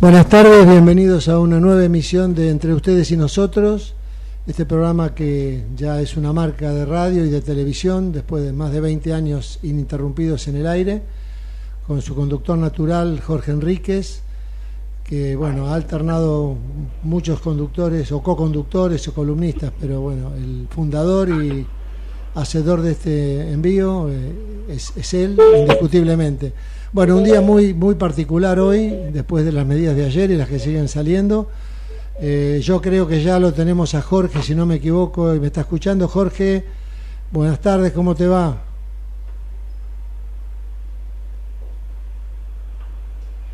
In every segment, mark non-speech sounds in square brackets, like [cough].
Buenas tardes, bienvenidos a una nueva emisión de Entre ustedes y nosotros, este programa que ya es una marca de radio y de televisión después de más de 20 años ininterrumpidos en el aire, con su conductor natural Jorge Enríquez, que bueno, ha alternado muchos conductores o co-conductores o columnistas, pero bueno, el fundador y hacedor de este envío eh, es, es él, indiscutiblemente. Bueno, un día muy, muy particular hoy, después de las medidas de ayer y las que siguen saliendo. Eh, yo creo que ya lo tenemos a Jorge, si no me equivoco, y me está escuchando. Jorge, buenas tardes, ¿cómo te va?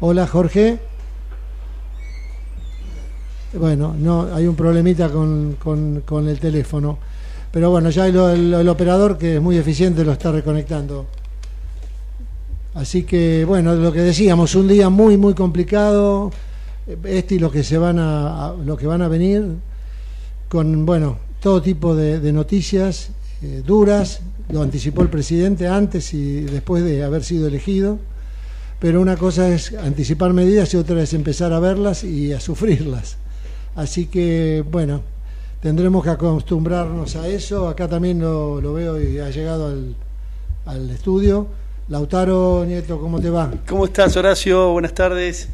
Hola, Jorge. Bueno, no, hay un problemita con, con, el teléfono. Pero bueno, ya el operador, que es muy eficiente, lo está reconectando. Así que, bueno, lo que decíamos, un día muy, muy complicado, este y lo que, se van a, lo que van a venir, con, bueno, todo tipo de, noticias eh, duras, lo anticipó el presidente antes y después de haber sido elegido, pero una cosa es anticipar medidas y otra es empezar a verlas y a sufrirlas. Así que, bueno, tendremos que acostumbrarnos a eso. Acá también lo, lo veo y ha llegado al, al estudio Lautaro Nieto, ¿cómo te va? ¿Cómo estás, Horacio? Buenas tardes.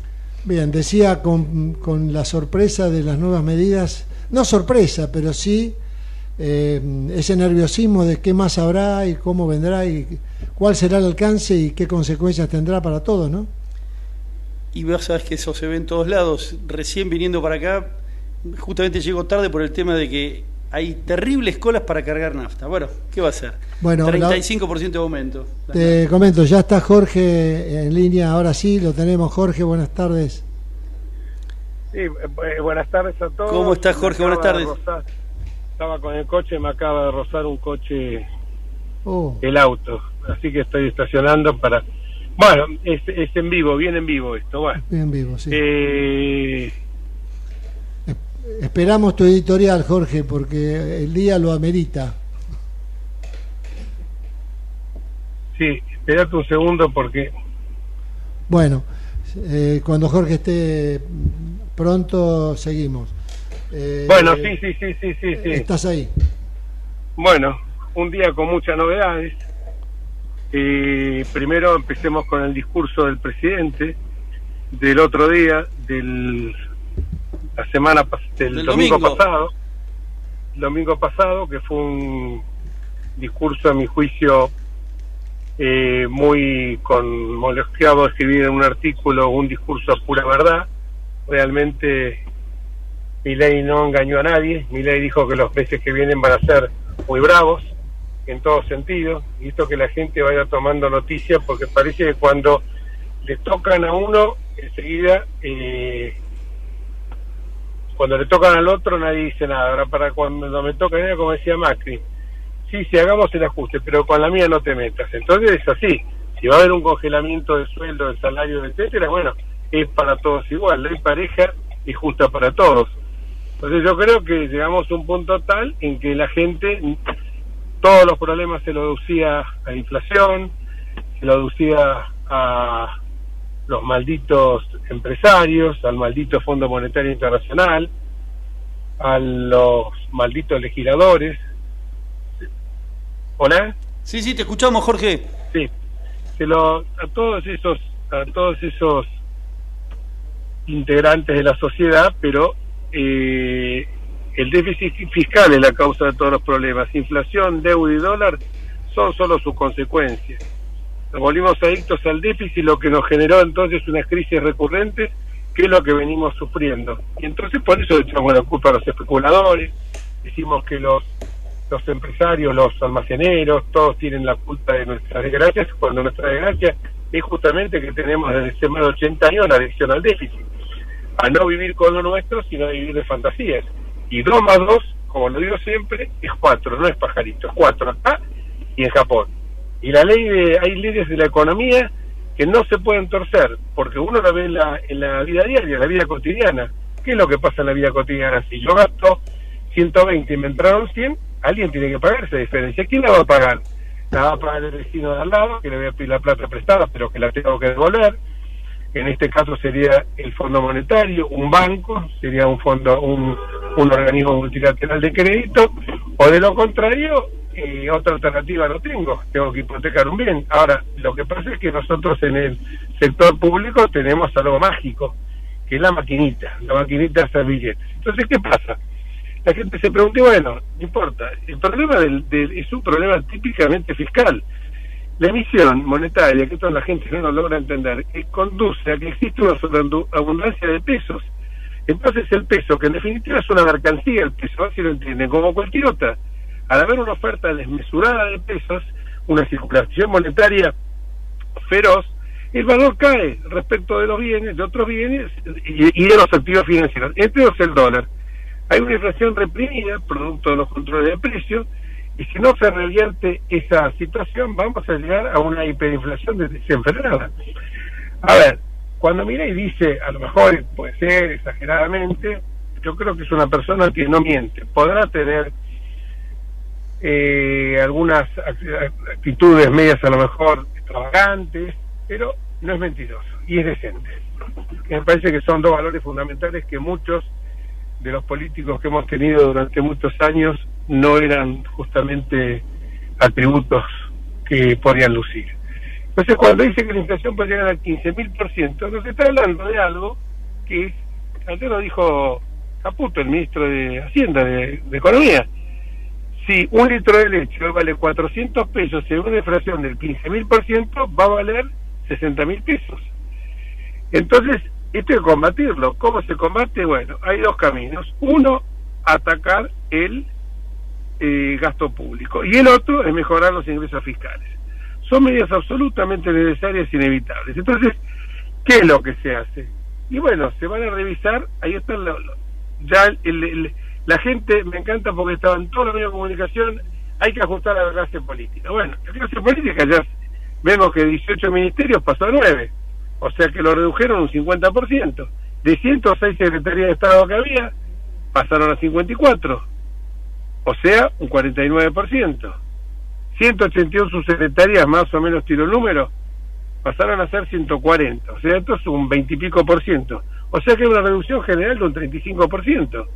Bien, decía con, la sorpresa de las nuevas medidas, no sorpresa, pero sí eh, ese nerviosismo de qué más habrá y cómo vendrá y cuál será el alcance y qué consecuencias tendrá para todos, ¿no? Y vos sabes que eso se ve en todos lados. Recién viniendo para acá, justamente llego tarde por el tema de que hay terribles colas para cargar nafta. Bueno, ¿qué va a ser? Bueno, 35% de aumento. Te comento, ya está Jorge en línea, ahora sí, lo tenemos. Jorge, buenas tardes. Sí, eh, buenas tardes a todos. ¿Cómo estás, Jorge? Buenas tardes. estaba con el coche, me acaba de rozar un coche, oh. el auto, así que estoy estacionando para... Bueno, es, en vivo, bien en vivo esto, bueno. Bien en vivo, sí. Eh, Esperamos tu editorial, Jorge, porque el día lo amerita. Sí, espérate un segundo porque... Bueno, eh, cuando Jorge esté pronto, seguimos. Eh, bueno, sí, sí, sí, sí, sí, sí. Estás ahí. Bueno, un día con muchas novedades. Eh, primero empecemos con el discurso del presidente del otro día, del la semana del, domingo, pasado, domingo pasado, que fue un discurso a mi juicio eh, muy con molestado escribir en un artículo un discurso a pura verdad. Realmente mi ley no engañó a nadie. Mi ley dijo que los meses que vienen van a ser muy bravos en todo sentido. Y esto que la gente vaya tomando noticias porque parece que cuando le tocan a uno, enseguida eh, cuando le tocan al otro nadie dice nada. Ahora para cuando me toca como decía Macri, sí, sí, hagamos el ajuste, pero con la mía no te metas. Entonces es así. Si va a haber un congelamiento de sueldo, de salario, etcétera, bueno, es para todos igual. Ley pareja y justa para todos. Entonces yo creo que llegamos a un punto tal en que la gente, todos los problemas se lo deducía a la inflación, se lo deducía a los malditos empresarios, al maldito Fondo Monetario Internacional, a los malditos legisladores. ¿Hola? Sí, sí, te escuchamos, Jorge. Sí, se lo, a todos esos, a todos esos integrantes de la sociedad, pero eh, el déficit fiscal es la causa de todos los problemas. Inflación, deuda y dólar son solo sus consecuencias nos volvimos adictos al déficit, lo que nos generó entonces una crisis recurrente, que es lo que venimos sufriendo. Y entonces por eso echamos la culpa a los especuladores, decimos que los, los empresarios, los almaceneros, todos tienen la culpa de nuestras desgracias, cuando nuestra desgracia es justamente que tenemos desde hace más de 80 años la adicción al déficit, a no vivir con lo nuestro, sino vivir de fantasías. Y dos más dos, como lo digo siempre, es cuatro, no es pajarito, es cuatro acá y en Japón. Y la ley de, hay leyes de la economía que no se pueden torcer, porque uno la ve en la, en la vida diaria, en la vida cotidiana. ¿Qué es lo que pasa en la vida cotidiana? Si yo gasto 120 y me entraron 100, alguien tiene que pagar esa diferencia. ¿Quién la va a pagar? La va a pagar el vecino de al lado, que le voy a pedir la plata prestada, pero que la tengo que devolver. En este caso sería el Fondo Monetario, un banco, sería un fondo, un, un organismo multilateral de crédito, o de lo contrario, eh, otra alternativa no tengo, tengo que hipotecar un bien. Ahora, lo que pasa es que nosotros en el sector público tenemos algo mágico, que es la maquinita, la maquinita hacer billetes. Entonces, ¿qué pasa? la gente se pregunta, bueno, no importa, el problema del, es un problema típicamente fiscal. La emisión monetaria, que toda la gente no lo logra entender, conduce a que existe una abundancia de pesos. Entonces el peso, que en definitiva es una mercancía, el peso, si lo entienden, como cualquier otra, al haber una oferta desmesurada de pesos, una circulación monetaria feroz, el valor cae respecto de los bienes, de otros bienes y, de los activos financieros, entre ellos el dólar. Hay una inflación reprimida, producto de los controles de precios, y si no se revierte esa situación, vamos a llegar a una hiperinflación desenfrenada. A ver, cuando mira y dice, a lo mejor puede ser exageradamente, yo creo que es una persona que no miente. Podrá tener eh, algunas actitudes medias a lo mejor extravagantes, pero no es mentiroso y es decente. Me parece que son dos valores fundamentales que muchos de los políticos que hemos tenido durante muchos años no eran justamente atributos que podían lucir. Entonces, cuando dice que la inflación puede llegar al 15.000%, nos está hablando de algo que es, antes lo dijo Caputo, el ministro de Hacienda, de, Economía. Si un litro de leche vale 400 pesos en una inflación del 15.000%, va a valer 60.000 pesos. Entonces, esto hay que combatirlo. ¿Cómo se combate? Bueno, hay dos caminos. Uno, atacar el eh, gasto público. Y el otro es mejorar los ingresos fiscales. Son medidas absolutamente necesarias e inevitables. Entonces, ¿qué es lo que se hace? Y bueno, se van a revisar, ahí está ya el, la gente, me encanta porque estaba en todos los medios de comunicación, hay que ajustar a la clase política. Bueno, la clase política ya vemos que 18 ministerios pasó a 9 o sea que lo redujeron un 50%. De 106 secretarías de Estado que había, pasaron a 54, o sea, un 49%. 181 subsecretarías, más o menos tiro el número, pasaron a ser 140, o sea, esto es un 20 y pico por ciento. O sea que es una reducción general de un 35%.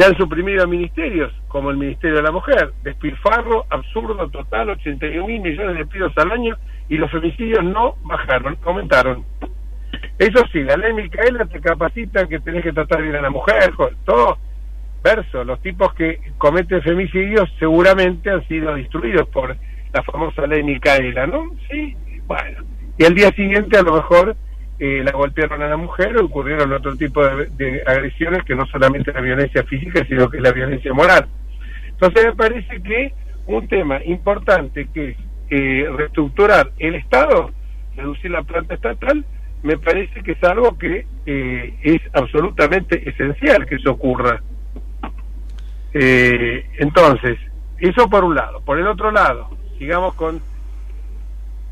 Se han suprimido ministerios, como el Ministerio de la Mujer, despilfarro absurdo total, 81 mil millones de pidos al año y los femicidios no bajaron, aumentaron. Eso sí, la ley Micaela te capacita que tenés que tratar bien a la mujer, todo verso. Los tipos que cometen femicidios seguramente han sido destruidos por la famosa ley Micaela, ¿no? Sí, bueno. Y al día siguiente a lo mejor eh, la golpearon a la mujer ocurrieron otro tipo de, agresiones que no solamente la violencia física, sino que la violencia moral. Entonces me parece que un tema importante que es eh, reestructurar el Estado, reducir la planta estatal, me parece que es algo que eh, es absolutamente esencial que eso ocurra. Eh, entonces, eso por un lado. Por el otro lado, sigamos con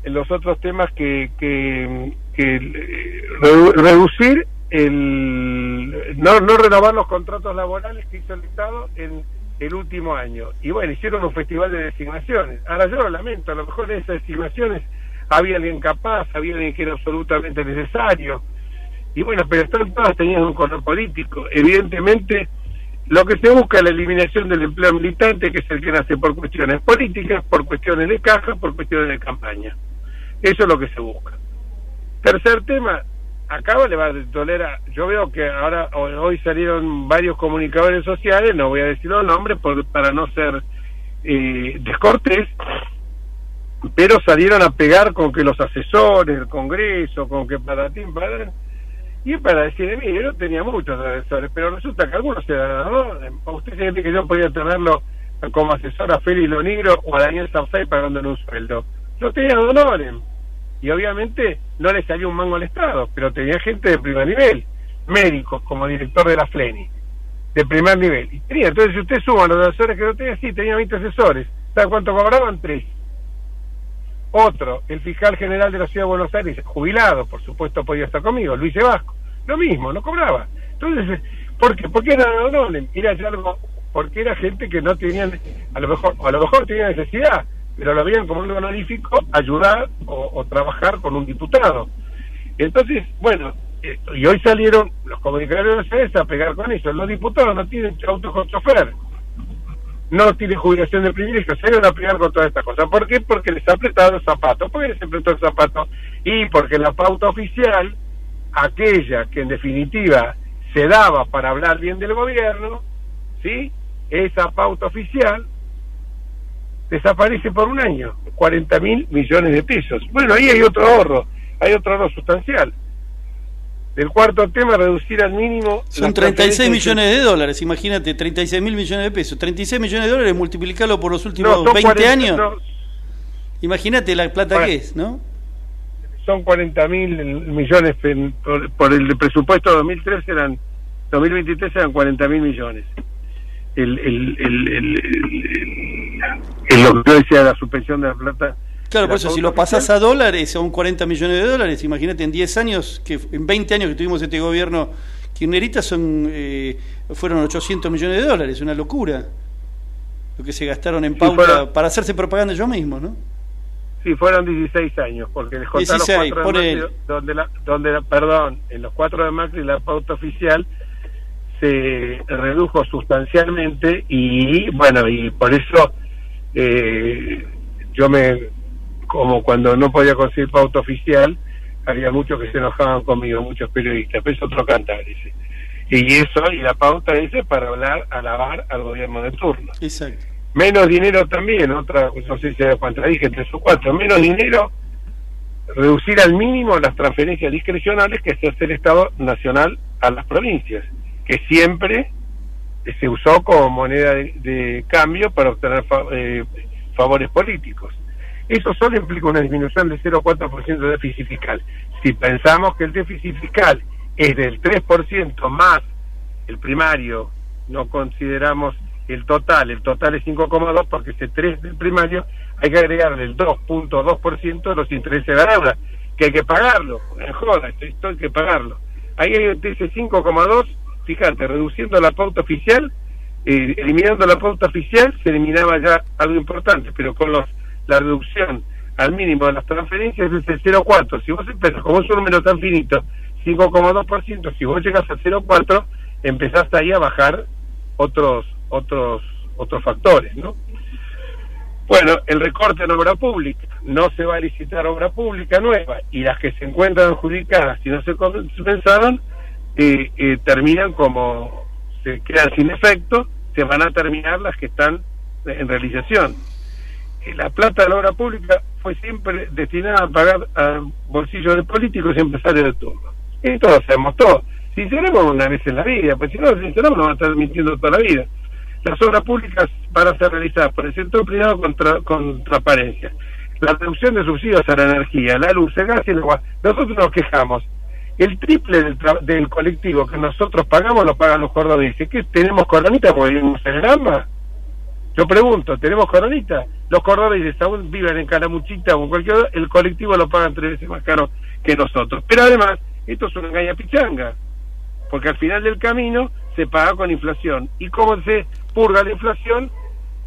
los otros temas que, que, reducir el no, no renovar los contratos laborales que hizo el Estado en el último año. Y bueno, hicieron un festival de designaciones. Ahora yo lo lamento, a lo mejor en esas designaciones había alguien capaz, había alguien que era absolutamente necesario. Y bueno, pero están todas teniendo un color político. Evidentemente, lo que se busca es la eliminación del empleo militante, que es el que nace por cuestiones políticas, por cuestiones de caja, por cuestiones de campaña. Eso es lo que se busca. Tercer tema, acá vale tolera. Yo veo que ahora hoy salieron varios comunicadores sociales no voy a decir los nombres para no ser eh, descortés pero salieron a pegar con que los asesores el congreso con que para ti para y para decir mí yo tenía muchos asesores pero resulta que algunos se dan ¿no? usted siente que yo podía tenerlo como asesor a Félix Lonigro o a Daniel Sanfey pagándole un sueldo. No tenía dolores y obviamente no le salió un mango al Estado, pero tenía gente de primer nivel, médicos como director de la FLENI, de primer nivel. Y tenía, entonces si usted suma los asesores que no tenía, sí, tenía 20 asesores. ¿Sabe cuánto cobraban? Tres. Otro, el fiscal general de la Ciudad de Buenos Aires, jubilado, por supuesto podía estar conmigo, Luis Vasco. Lo mismo, no cobraba. Entonces, ¿por qué? Porque era doble, era algo, porque era gente que no tenían, a lo mejor, a lo mejor tenía necesidad, pero lo veían como un honorífico ayudar o, trabajar con un diputado. Entonces, bueno, y hoy salieron los comunicadores de a pegar con eso. Los diputados no tienen auto con chofer no tiene jubilación de privilegio, van a pegar con todas estas cosas. ¿Por qué? Porque les ha apretado el zapato. ¿Por qué les apretó el zapato? Y porque la pauta oficial, aquella que en definitiva se daba para hablar bien del gobierno, ¿sí? Esa pauta oficial desaparece por un año, 40 mil millones de pesos. Bueno, ahí hay otro ahorro, hay otro ahorro sustancial. El cuarto tema, reducir al mínimo... Son 36 millones de dólares, imagínate, 36 mil millones de pesos. 36 millones de dólares, multiplicarlo por los últimos 20 años. imagínate la plata que es, ¿no? Son 40 mil millones por, el presupuesto 2013 eran... 2023 eran 40 mil millones. El, el, el, el, lo que decía, la suspensión de la plata Claro, por eso, si lo pasás a dólares, son 40 millones de dólares, imagínate en 10 años, que en 20 años que tuvimos este gobierno kirchnerista son, eh, fueron 800 millones de dólares, una locura. Lo que se gastaron en pauta para hacerse propaganda yo mismo, ¿no? Sí, fueron 16 años, porque les 16, los cuatro de donde, la, donde perdón, en los cuatro de Macri la pauta oficial se redujo sustancialmente y bueno, y por eso eh, yo me como cuando no podía conseguir pauta oficial, había muchos que se enojaban conmigo, muchos periodistas, pero es otro cantar, dice. Y eso, y la pauta dice para hablar, alabar al gobierno de turno. Exacto. Menos dinero también, otra, no sé si cuántas dije, tres o cuatro, menos dinero, reducir al mínimo las transferencias discrecionales que se hace el Estado Nacional a las provincias, que siempre se usó como moneda de, cambio para obtener eh, favores políticos. Eso solo implica una disminución del 0,4% de déficit fiscal. Si pensamos que el déficit fiscal es del 3% más el primario, no consideramos el total, el total es 5,2 porque ese 3 del primario hay que agregarle el 2.2% de los intereses de la deuda, que hay que pagarlo, joda, esto hay que pagarlo. Ahí hay ese 5,2, fíjate, reduciendo la pauta oficial, eh, eliminando la pauta oficial, se eliminaba ya algo importante, pero con los la reducción al mínimo de las transferencias es el 0,4. Si vos empezás, como es un número tan finito, 5,2%, si vos llegas al 0,4, empezaste ahí a bajar otros otros otros factores, ¿no? Bueno, el recorte en obra pública. No se va a licitar obra pública nueva y las que se encuentran adjudicadas y no se compensaron eh, eh, terminan como se quedan sin efecto, se van a terminar las que están en realización la plata de la obra pública fue siempre destinada a pagar a bolsillos de políticos y empresarios de turno. Y todo se demostró. Sinceremos una vez en la vida, pues si no sinceramos no va a estar mintiendo toda la vida. Las obras públicas van a ser realizadas por el sector privado con, transparencia. La reducción de subsidios a la energía, la luz, el gas y el agua. Nosotros nos quejamos. El triple del, del colectivo que nosotros pagamos lo pagan los cordobeses. ¿Qué tenemos coronita porque vivimos en el AMBA? Yo pregunto, ¿tenemos coronita? Los cordobeses aún viven en Calamuchita o en cualquier otro, el colectivo lo pagan tres veces más caro que nosotros. Pero además, esto es una engaña pichanga, porque al final del camino se paga con inflación. ¿Y cómo se purga la inflación?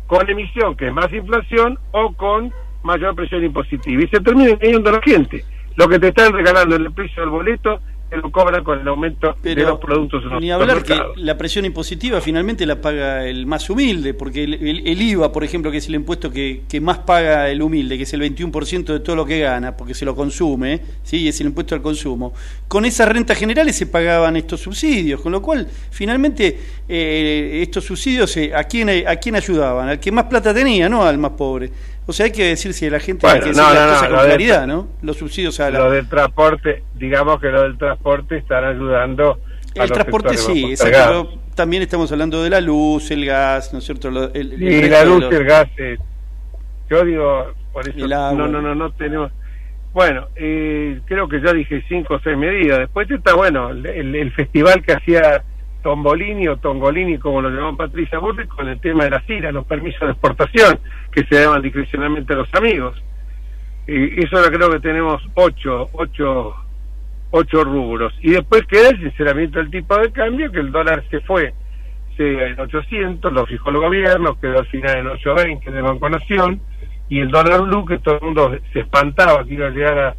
Con emisión, que es más inflación, o con mayor presión impositiva. Y se termina engañando a la gente. Lo que te están regalando en el precio del boleto lo cobran con el aumento de los productos. Ni hablar que la presión impositiva finalmente la paga el más humilde, porque el, IVA, por ejemplo, que es el impuesto que, que, más paga el humilde, que es el 21% de todo lo que gana, porque se lo consume, ¿sí? es el impuesto al consumo, con esas rentas generales se pagaban estos subsidios, con lo cual finalmente eh, estos subsidios eh, ¿a, quién, ¿a quién ayudaban? Al que más plata tenía, no al más pobre. O sea, hay que decir si la gente hay que decir no, las con claridad, ¿no? Los subsidios a la... Lo del transporte, digamos que lo del transporte están ayudando a El transporte sí, exacto, también estamos hablando de la luz, el gas, ¿no es cierto? el, sí, la luz y el gas. Eh, yo digo, por eso, no, no, no, no tenemos... Bueno, eh, creo que ya dije cinco o seis medidas. Después está, bueno, el, el festival que hacía Tombolini o Tongolini, como lo llamó Patricia Burri, con el tema de la CIRA, los permisos de exportación que se daban discrecionalmente a los amigos. Y eso creo que tenemos ocho, ocho, ocho rubros. Y después queda el sinceramiento del tipo de cambio, que el dólar se fue se, en 800, lo fijó el gobierno, quedó al final en 820 de Banco Nación, y el dólar blue, que todo el mundo se espantaba que iba a llegar a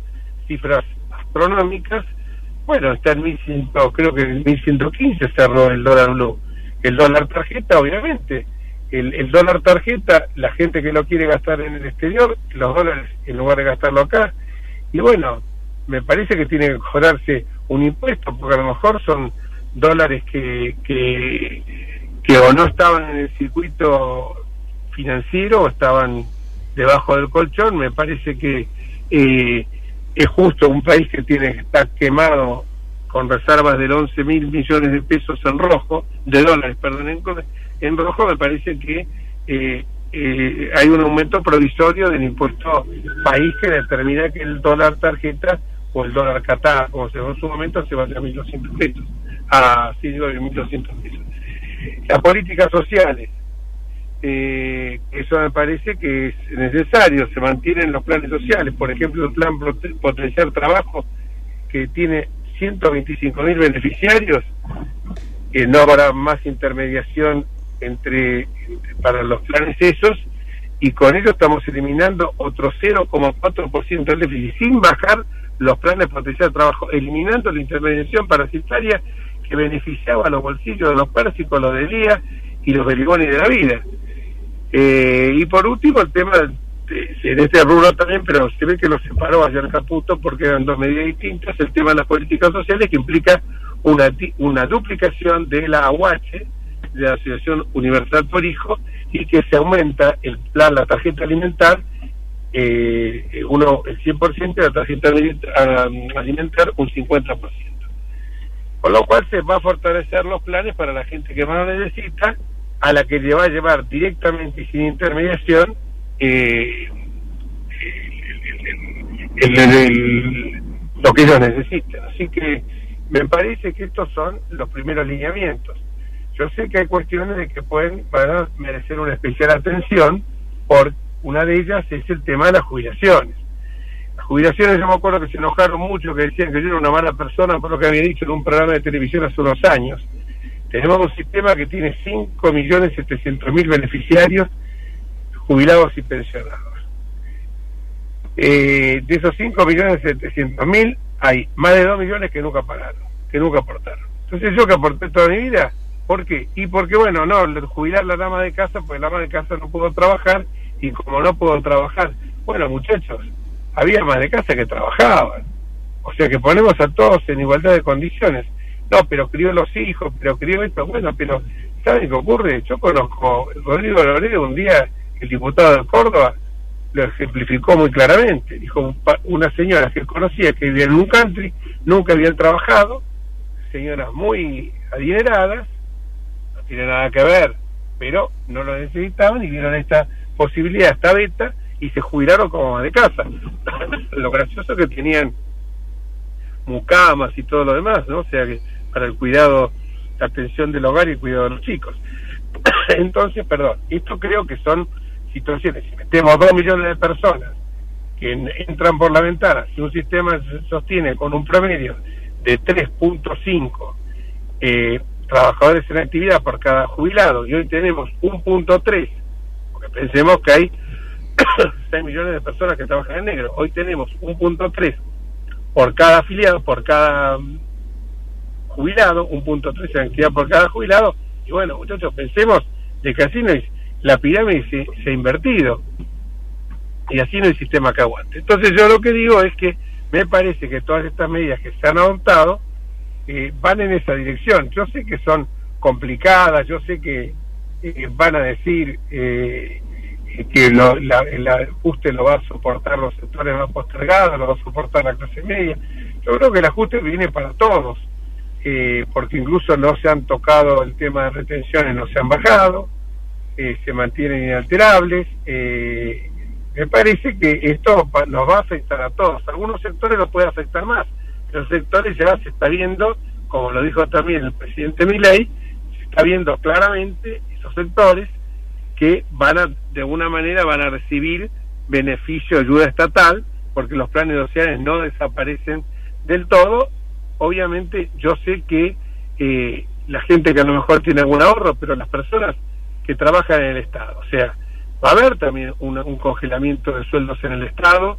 cifras astronómicas, bueno, está en 1100, creo que en 1115 cerró el dólar blue. El dólar tarjeta, obviamente. El, el dólar tarjeta, la gente que lo quiere gastar en el exterior, los dólares en lugar de gastarlo acá. Y bueno, me parece que tiene que cobrarse un impuesto, porque a lo mejor son dólares que, que, que o no estaban en el circuito financiero o estaban debajo del colchón. Me parece que eh, es justo un país que tiene que estar quemado con reservas de 11 mil millones de pesos en rojo, de dólares, perdón, en, rojo, me parece que eh, eh, hay un aumento provisorio del impuesto país que determina que el dólar tarjeta o el dólar catá, como se en su momento, se vaya a 1.200 pesos, a, sí, digo, 1.200 pesos. Las políticas sociales, eh, eso me parece que es necesario, se mantienen los planes sociales, por ejemplo el plan Potenciar Trabajo, que tiene 125 mil beneficiarios, que no habrá más intermediación entre, para los planes esos, y con ello estamos eliminando otro 0,4% del déficit, sin bajar los planes Potenciar Trabajo, eliminando la intermediación parasitaria que beneficiaba a los bolsillos de los pérsicos, los de Elías y los beligones de la vida. Eh, y por último, el tema, de, en este rubro también, pero se ve que lo separó ayer Caputo porque eran dos medidas distintas, el tema de las políticas sociales que implica una, una duplicación de la AUH, de la Asociación Universal por Hijo, y que se aumenta el plan, la tarjeta alimentar, eh, uno el 100% y la tarjeta alimentar un 50%. Con lo cual se va a fortalecer los planes para la gente que más lo necesita a la que le va a llevar directamente sin intermediación eh, lo que ellos necesitan. Así que me parece que estos son los primeros lineamientos. Yo sé que hay cuestiones de que pueden merecer una especial atención, por una de ellas es el tema de las jubilaciones. Las jubilaciones, yo me acuerdo que se enojaron mucho, que decían que yo era una mala persona por lo que había dicho en un programa de televisión hace unos años tenemos un sistema que tiene 5.700.000 beneficiarios jubilados y pensionados. Eh, de esos 5.700.000 hay más de 2 millones que nunca pagaron, que nunca aportaron. Entonces yo que aporté toda mi vida, ¿por qué? Y porque, bueno, no, jubilar la dama de casa, pues la dama de casa no pudo trabajar y como no puedo trabajar, bueno muchachos, había más de casa que trabajaban. O sea que ponemos a todos en igualdad de condiciones no, pero crió los hijos, pero crió esto, bueno, pero ¿saben qué ocurre? Yo conozco Rodrigo Loredo un día, el diputado de Córdoba, lo ejemplificó muy claramente. Dijo una señora que conocía que vivía en un country, nunca habían trabajado, señoras muy adineradas, no tiene nada que ver, pero no lo necesitaban y vieron esta posibilidad, esta beta, y se jubilaron como de casa. [laughs] lo gracioso que tenían mucamas y todo lo demás, ¿no? O sea que para el cuidado, la atención del hogar y el cuidado de los chicos. [coughs] Entonces, perdón, esto creo que son situaciones, si metemos dos millones de personas que entran por la ventana, si un sistema se sostiene con un promedio de 3.5 eh, trabajadores en actividad por cada jubilado y hoy tenemos 1.3, porque pensemos que hay [coughs] 6 millones de personas que trabajan en negro, hoy tenemos 1.3 por cada afiliado, por cada jubilado, un punto tres de actividad por cada jubilado, y bueno, muchachos, pensemos de que así no es, la pirámide se, ha invertido, y así no hay sistema que aguante. Entonces yo lo que digo es que me parece que todas estas medidas que se han adoptado eh, van en esa dirección. Yo sé que son complicadas, yo sé que eh, van a decir eh, que lo, el ajuste lo va a soportar los sectores más postergados, lo va a soportar la clase media. Yo creo que el ajuste viene para todos eh, porque incluso no se han tocado el tema de retenciones, no se han bajado, eh, se mantienen inalterables. Eh, me parece que esto nos va a afectar a todos. Algunos sectores lo puede afectar más, pero sectores ya se está viendo, como lo dijo también el presidente Milei, está viendo claramente esos sectores que van a, de alguna manera, van a recibir beneficio, ayuda estatal, porque los planes sociales no desaparecen del todo. Obviamente, yo sé que eh, la gente que a lo mejor tiene algún ahorro, pero las personas que trabajan en el Estado, o sea, va a haber también un congelamiento de sueldos en el Estado,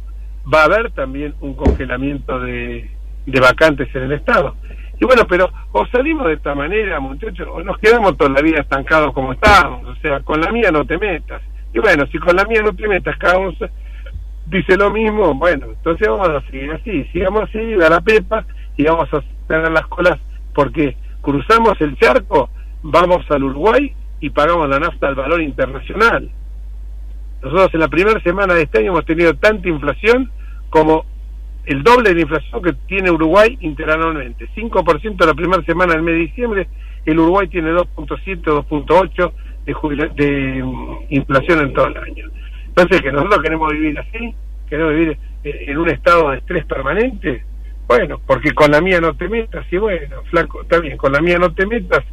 va a haber también un congelamiento de, de vacantes en el Estado. Y bueno, pero o salimos de esta manera, muchachos, o nos quedamos toda la vida estancados como estamos. O sea, con la mía no te metas. Y bueno, si con la mía no te metas, cada dice lo mismo, bueno, entonces vamos a seguir así. Sigamos así, a la pepa, y vamos a tener las colas, porque cruzamos el charco, vamos al Uruguay y pagamos la nafta al valor internacional. Nosotros en la primera semana de este año hemos tenido tanta inflación como el doble de la inflación que tiene Uruguay interanualmente. 5% la primera semana del mes de diciembre, el Uruguay tiene 2.7 2.8 de, de mm, inflación en todo el año. Entonces, que nosotros queremos vivir así, queremos vivir en un estado de estrés permanente, bueno, porque con la mía no te metas, y bueno, flaco, está bien, con la mía no te metas,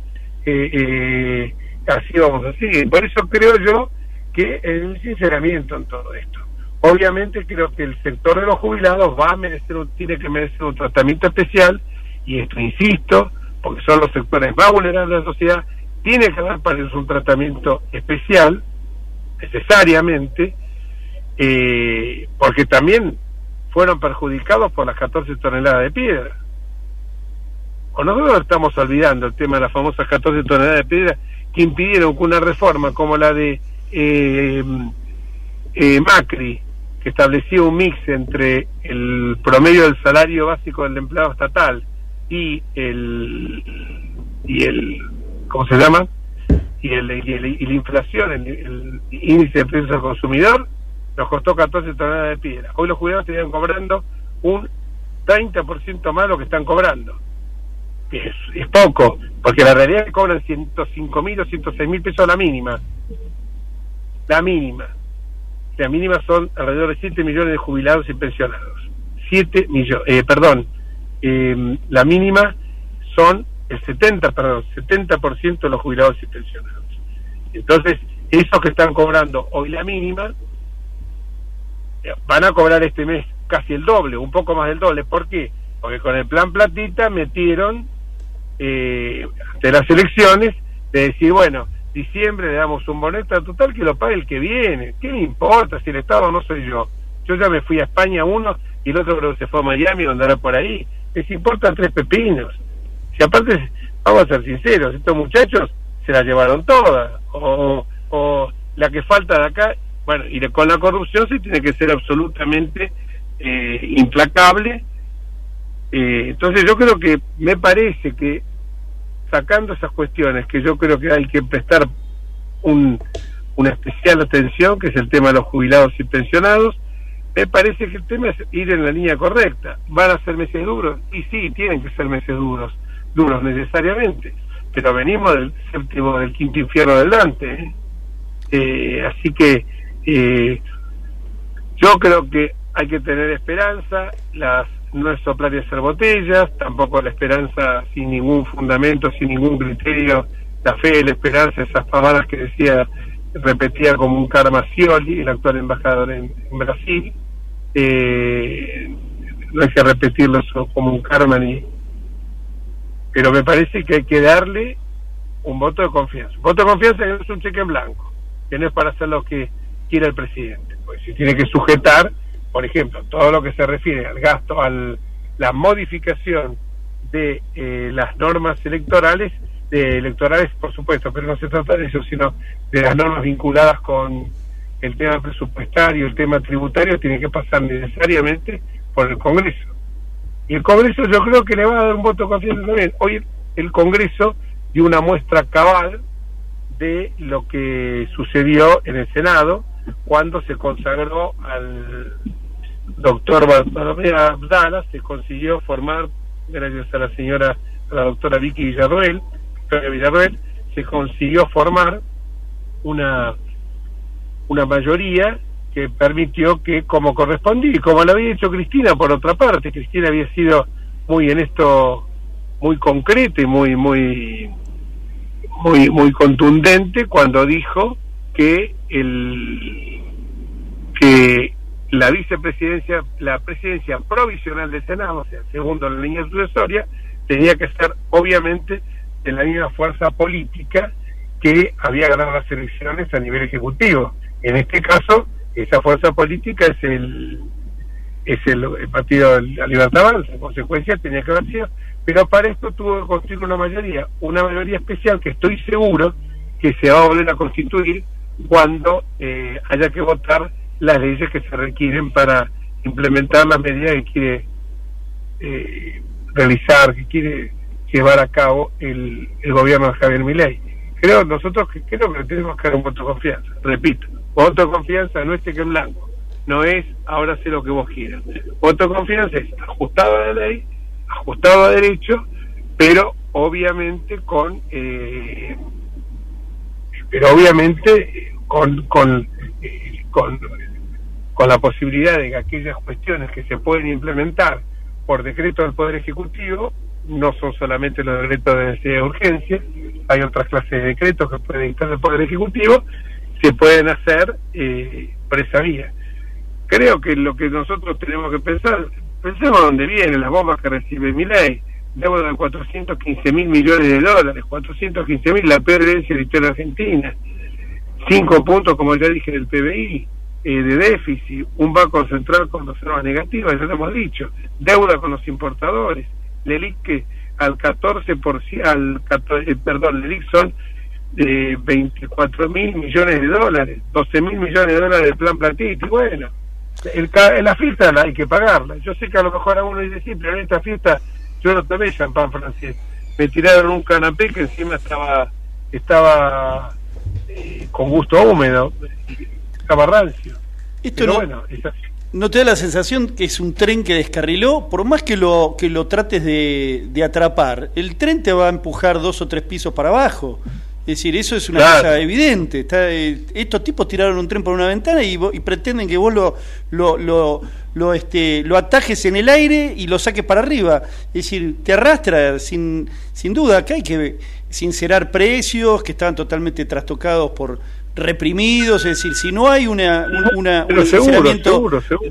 eh, eh, así vamos así. Por eso creo yo que hay un sinceramiento en todo esto. Obviamente creo que el sector de los jubilados va a merecer, tiene que merecer un tratamiento especial y esto insisto, porque son los sectores más vulnerables de la sociedad, tiene que dar para ellos un tratamiento especial, necesariamente, eh, porque también fueron perjudicados por las 14 toneladas de piedra. O nosotros estamos olvidando el tema de las famosas 14 toneladas de piedra que impidieron que una reforma como la de eh, eh, Macri que establecía un mix entre el promedio del salario básico del empleado estatal y el y el ¿cómo se llama? y el y, la inflación el, índice de precios al consumidor nos costó 14 toneladas de piedra hoy los jubilados estarían cobrando un 30% más lo que están cobrando es, poco porque la realidad es que cobran 105 mil o 106 mil pesos la mínima la mínima la mínima son alrededor de 7 millones de jubilados y pensionados. 7 millones, eh, perdón, eh, la mínima son el 70, perdón, 70% de los jubilados y pensionados. Entonces, esos que están cobrando hoy la mínima, van a cobrar este mes casi el doble, un poco más del doble. ¿Por qué? Porque con el plan platita metieron eh, de las elecciones de decir, bueno, diciembre le damos un boleto total que lo pague el que viene. ¿Qué me importa si el Estado no soy yo? Yo ya me fui a España uno y el otro creo que se fue a Miami o andará por ahí. Les importan tres pepinos. Si aparte, vamos a ser sinceros, estos muchachos se la llevaron todas. O, o la que falta de acá, bueno, y con la corrupción sí tiene que ser absolutamente eh, implacable. Eh, entonces yo creo que me parece que sacando esas cuestiones que yo creo que hay que prestar un, una especial atención, que es el tema de los jubilados y pensionados, me parece que el tema es ir en la línea correcta. ¿Van a ser meses duros? Y sí, tienen que ser meses duros, duros necesariamente, pero venimos del séptimo, del quinto infierno del Dante. Eh, así que eh, yo creo que hay que tener esperanza, las no es soplar y hacer botellas, tampoco la esperanza sin ningún fundamento, sin ningún criterio, la fe, la esperanza, esas palabras que decía, repetía como un karma Scioli, el actual embajador en, Brasil. Eh, no hay que repetirlo como un karma ni. Pero me parece que hay que darle un voto de confianza. Un voto de confianza que no es un cheque en blanco, que no es para hacer lo que quiera el presidente, pues si tiene que sujetar por ejemplo, todo lo que se refiere al gasto, a la modificación de eh, las normas electorales, de electorales por supuesto, pero no se trata de eso, sino de las normas vinculadas con el tema presupuestario, el tema tributario, tiene que pasar necesariamente por el Congreso. Y el Congreso yo creo que le va a dar un voto de confianza también. Hoy el Congreso dio una muestra cabal de lo que sucedió en el Senado cuando se consagró al doctor Bartolomé Abdala se consiguió formar, gracias a la señora, a la doctora Vicky Villarroel, Villarroel, se consiguió formar una, una mayoría que permitió que, como correspondía, y como lo había hecho Cristina, por otra parte, Cristina había sido muy en esto, muy concreto y muy, muy, muy muy contundente cuando dijo que el que la vicepresidencia, la presidencia provisional del Senado, o sea, segundo la línea sucesoria, tenía que ser obviamente de la misma fuerza política que había ganado las elecciones a nivel ejecutivo. En este caso, esa fuerza política es el es el, Partido de la Libertad en consecuencia tenía que haber sido, pero para esto tuvo que construir una mayoría, una mayoría especial que estoy seguro que se va a volver a constituir cuando eh, haya que votar las leyes que se requieren para implementar las medidas que quiere eh, realizar, que quiere llevar a cabo el, el gobierno de Javier Milei. Creo nosotros que creo que tenemos que dar un voto de confianza. Repito, voto de confianza no es que en blanco, no es ahora sé lo que vos quieras. Voto de confianza es ajustado a la ley, ajustado a derecho, pero obviamente con eh, pero obviamente con con, con con la posibilidad de que aquellas cuestiones que se pueden implementar por decreto del Poder Ejecutivo, no son solamente los decretos de necesidad de urgencia, hay otras clases de decretos que puede dictar el Poder Ejecutivo, se pueden hacer eh, por esa vía. Creo que lo que nosotros tenemos que pensar, pensemos dónde vienen las bombas que recibe mi ley, deuda de 415 mil millones de dólares, 415 mil la peor herencia de la historia argentina, cinco puntos, como ya dije, del PBI, eh, de déficit, un banco central con reservas negativas, ya lo hemos dicho, deuda con los importadores, LELIC que al 14%, al, eh, perdón, LELIC son eh, 24 mil millones de dólares, 12 mil millones de dólares del plan platito, y bueno, el, la fiesta la hay que pagarla. Yo sé que a lo mejor a uno dice, sí, pero en esta fiesta yo no tomé champán francés, me tiraron un canapé que encima estaba estaba eh, con gusto húmedo, esto no, ¿No te da la sensación que es un tren que descarriló? Por más que lo, que lo trates de, atrapar, el tren te va a empujar dos o tres pisos para abajo. Es decir, eso es una cosa evidente. Está, eh, estos tipos tiraron un tren por una ventana y, pretenden que vos lo, lo, lo, lo, este, lo atajes en el aire y lo saques para arriba. Es decir, te arrastra sin, sin duda. Acá hay que sincerar precios que estaban totalmente trastocados por, reprimidos, es decir, si no hay una, una un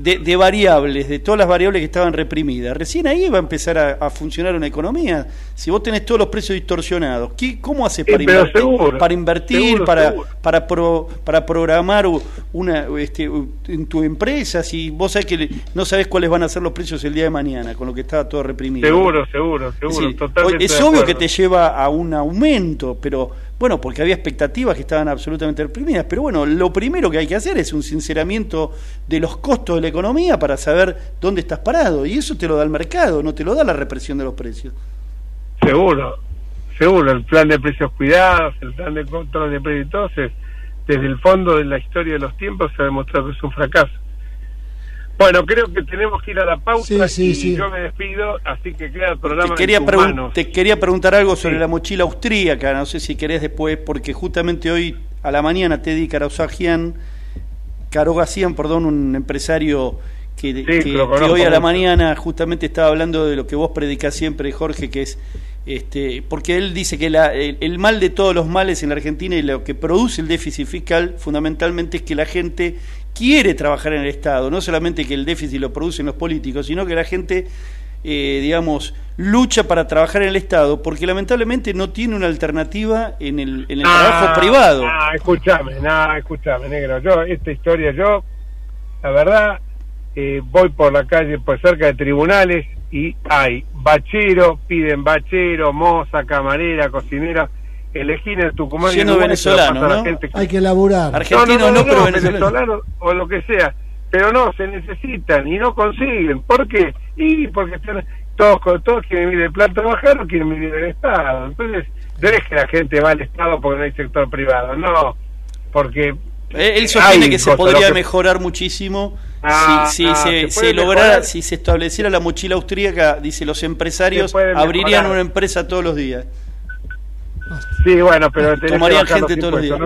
de, variables, de todas las variables que estaban reprimidas, recién ahí va a empezar a, funcionar una economía. Si vos tenés todos los precios distorsionados, ¿qué, ¿cómo haces para, invertir, para invertir, para, para, para programar una, este, en tu empresa? Si vos sabés que no sabés cuáles van a ser los precios el día de mañana, con lo que está todo reprimido. Seguro, seguro, seguro. totalmente es obvio que te lleva a un aumento, pero bueno, porque había expectativas que estaban absolutamente reprimidas. Pero bueno, lo primero que hay que hacer es un sinceramiento de los costos de la economía para saber dónde estás parado. Y eso te lo da el mercado, no te lo da la represión de los precios. Seguro, seguro. El plan de precios cuidados, el plan de control de precios, desde el fondo de la historia de los tiempos se ha demostrado que es un fracaso. Bueno, creo que tenemos que ir a la pausa y yo me despido, así que queda el programa. Te quería, te quería preguntar algo sobre la mochila austríaca, no sé si querés después, porque justamente hoy a la mañana Teddy Karasagian, Karogasian, perdón, un empresario que, que, hoy a la mañana justamente estaba hablando de lo que vos predicás siempre, Jorge, que es este, porque él dice que la, el, mal de todos los males en la Argentina y lo que produce el déficit fiscal fundamentalmente es que la gente quiere trabajar en el Estado, no solamente que el déficit lo producen los políticos, sino que la gente, eh, digamos, lucha para trabajar en el Estado porque lamentablemente no tiene una alternativa en el, en el trabajo privado. Ah, escúchame, no, escúchame, negro. Yo, esta historia, yo, la verdad, eh, voy por la calle, por cerca de tribunales y hay bachero, piden bachero, moza, camarera, cocinera elegir en Tucumán Siendo venezolano, ¿no? Hay que laburar. Argentino no, pero venezolano. o lo que sea. Pero no, se necesitan y no consiguen. ¿Por qué? Y porque todos, todos quieren vivir del plan trabajar o quieren vivir del Estado. Entonces, no es que la gente va al Estado porque no hay sector privado, no. Porque eh, él sostiene que se podría mejorar muchísimo ah, si, ah, se, se, lograra, si se estableciera la mochila austríaca, dice los empresarios abrirían una empresa todos los días. Sí, bueno, pero [laughs] tomarían gente todos los días.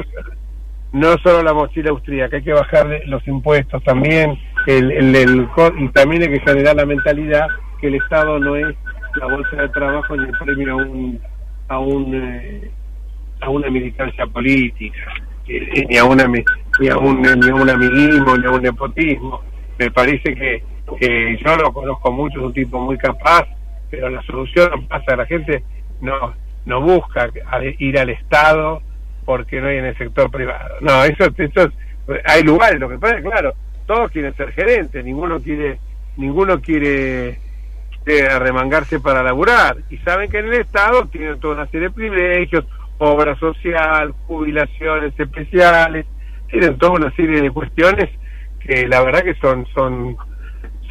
No, solo la mochila austríaca, hay que bajar los impuestos también, el, el, y también hay que generar la mentalidad que el Estado no es la bolsa de trabajo ni el premio a un a un eh, a una militancia política, ni a una ni a un ni a un amiguismo, ni a un nepotismo. Me parece que, yo lo conozco mucho, es un tipo muy capaz, pero la solución pasa, la gente no no busca ir al Estado porque no hay en el sector privado. No, eso, eso hay lugares, lo que pasa claro, todos quieren ser gerentes, ninguno quiere ninguno quiere eh, arremangarse para laburar y saben que en el Estado tienen toda una serie de privilegios, obra social, jubilaciones especiales, tienen toda una serie de cuestiones que la verdad que son son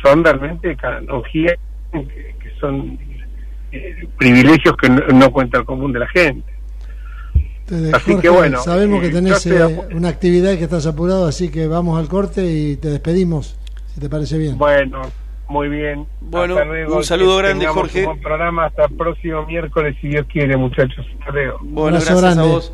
son realmente canonjías que son eh, privilegios que no, cuenta el común de la gente. así que bueno, sabemos que eh, tenés una actividad y que estás apurado, así que vamos al corte y te despedimos, si te parece bien. Bueno, muy bien. Bueno, un saludo grande, Jorge. Un buen programa hasta el próximo miércoles, si Dios quiere, muchachos. Hasta luego. Bueno, gracias a vos.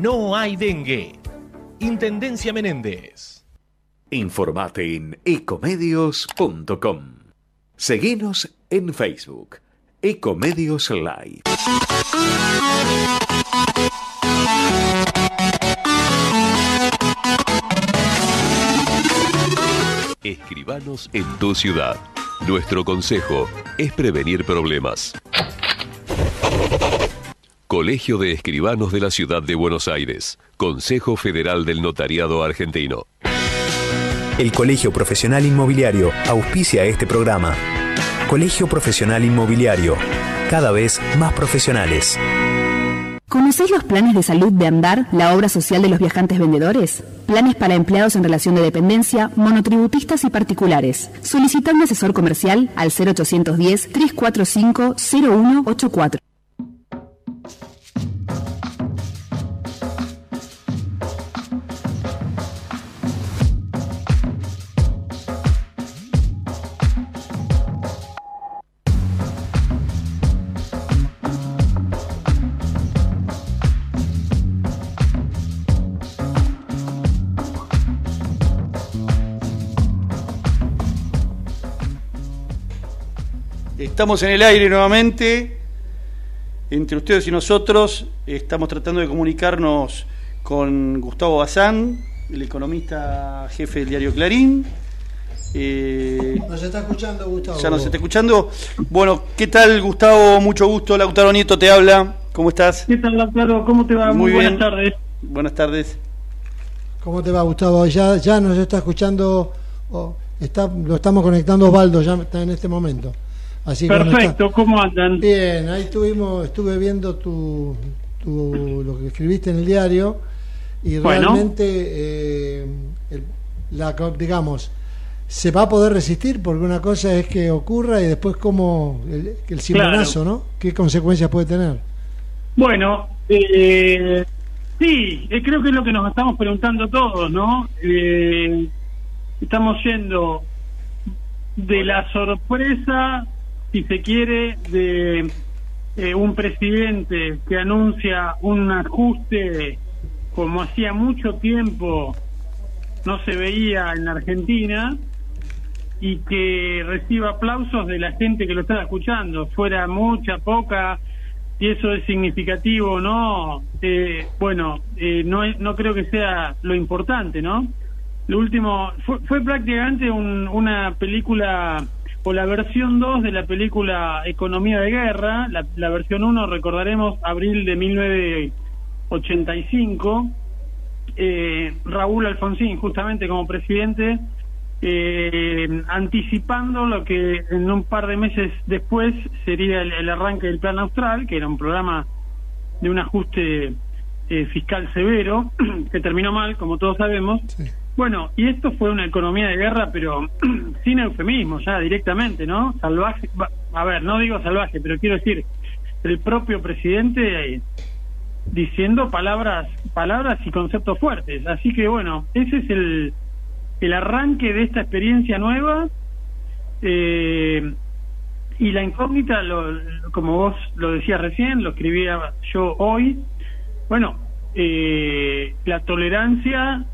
no hay dengue. Intendencia Menéndez. Informate en ecomedios.com. Seguinos en Facebook. Ecomedios Live. Escribanos en tu ciudad. Nuestro consejo es prevenir problemas. Colegio de Escribanos de la Ciudad de Buenos Aires, Consejo Federal del Notariado Argentino. El Colegio Profesional Inmobiliario auspicia este programa. Colegio Profesional Inmobiliario, cada vez más profesionales. ¿Conocéis los planes de salud de Andar, la obra social de los viajantes vendedores? Planes para empleados en relación de dependencia, monotributistas y particulares. Solicita un asesor comercial al 0810 345 0184. Estamos en el aire nuevamente, entre ustedes y nosotros. Estamos tratando de comunicarnos con Gustavo Bazán, el economista jefe del diario Clarín. Eh, nos está escuchando, Gustavo. Ya nos está escuchando. Bueno, ¿qué tal, Gustavo? Mucho gusto. Lautaro Nieto te habla. ¿Cómo estás? ¿Qué tal, Lautaro? ¿Cómo te va? Muy, buenas tardes. Buenas tardes. ¿Cómo te va, Gustavo? Ya, ya nos está escuchando, está, lo estamos conectando Osvaldo ya está en este momento. Perfecto, ¿cómo andan? Bien, ahí estuvimos, estuve viendo tu, lo que escribiste en el diario y realmente, eh, la, digamos, se va a poder resistir porque una cosa es que ocurra y después como el, el ¿no? ¿Qué consecuencias puede tener? Bueno, eh, sí, eh, creo que es lo que nos estamos preguntando todos, ¿no? Eh, estamos yendo de la sorpresa si se quiere, de eh, un presidente que anuncia un ajuste como hacía mucho tiempo no se veía en Argentina y que reciba aplausos de la gente que lo está escuchando, fuera mucha, poca, si eso es significativo o no, eh, bueno, eh, no, no creo que sea lo importante, ¿no? Lo último, fue, fue prácticamente una película o la versión 2 de la película Economía de Guerra. La, versión 1, recordaremos, abril de 1985. Eh, Raúl Alfonsín, justamente como presidente, eh, anticipando lo que en un par de meses después sería el, arranque del Plan Austral, que era un programa de un ajuste eh, fiscal severo, [clears throat] que terminó mal, como todos sabemos. Bueno, y esto fue una economía de guerra, pero [clears throat] sin eufemismo, ya directamente, ¿no? Salvaje, a ver, no digo salvaje, pero quiero decir, el propio presidente eh, diciendo palabras, palabras y conceptos fuertes. Así que bueno, ese es el, el arranque de esta experiencia nueva. Eh, y la incógnita, lo, como vos lo decías recién, lo escribía yo hoy, bueno, eh, la tolerancia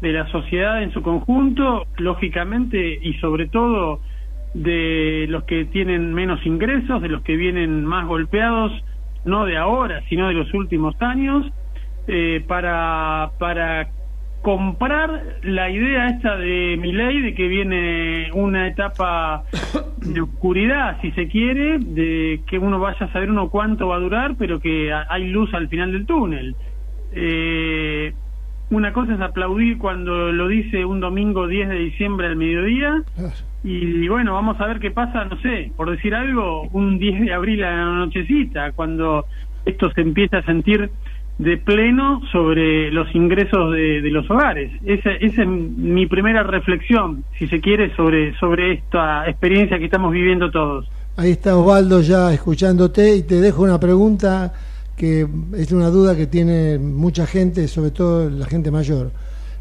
de la sociedad en su conjunto, lógicamente, y sobre todo de los que tienen menos ingresos, de los que vienen más golpeados, no de ahora, sino de los últimos años, eh, para, para comprar la idea esta de mi ley de que viene una etapa de oscuridad, si se quiere, de que uno vaya a saber uno cuánto va a durar, pero que hay luz al final del túnel. Eh, una cosa es aplaudir cuando lo dice un domingo 10 de diciembre al mediodía y, bueno, vamos a ver qué pasa, no sé, por decir algo, un 10 de abril a la nochecita, cuando esto se empieza a sentir de pleno sobre los ingresos de, los hogares. Esa, esa, es mi primera reflexión, si se quiere, sobre, sobre esta experiencia que estamos viviendo todos. Ahí está Osvaldo ya escuchándote y te dejo una pregunta que es una duda que tiene mucha gente, sobre todo la gente mayor.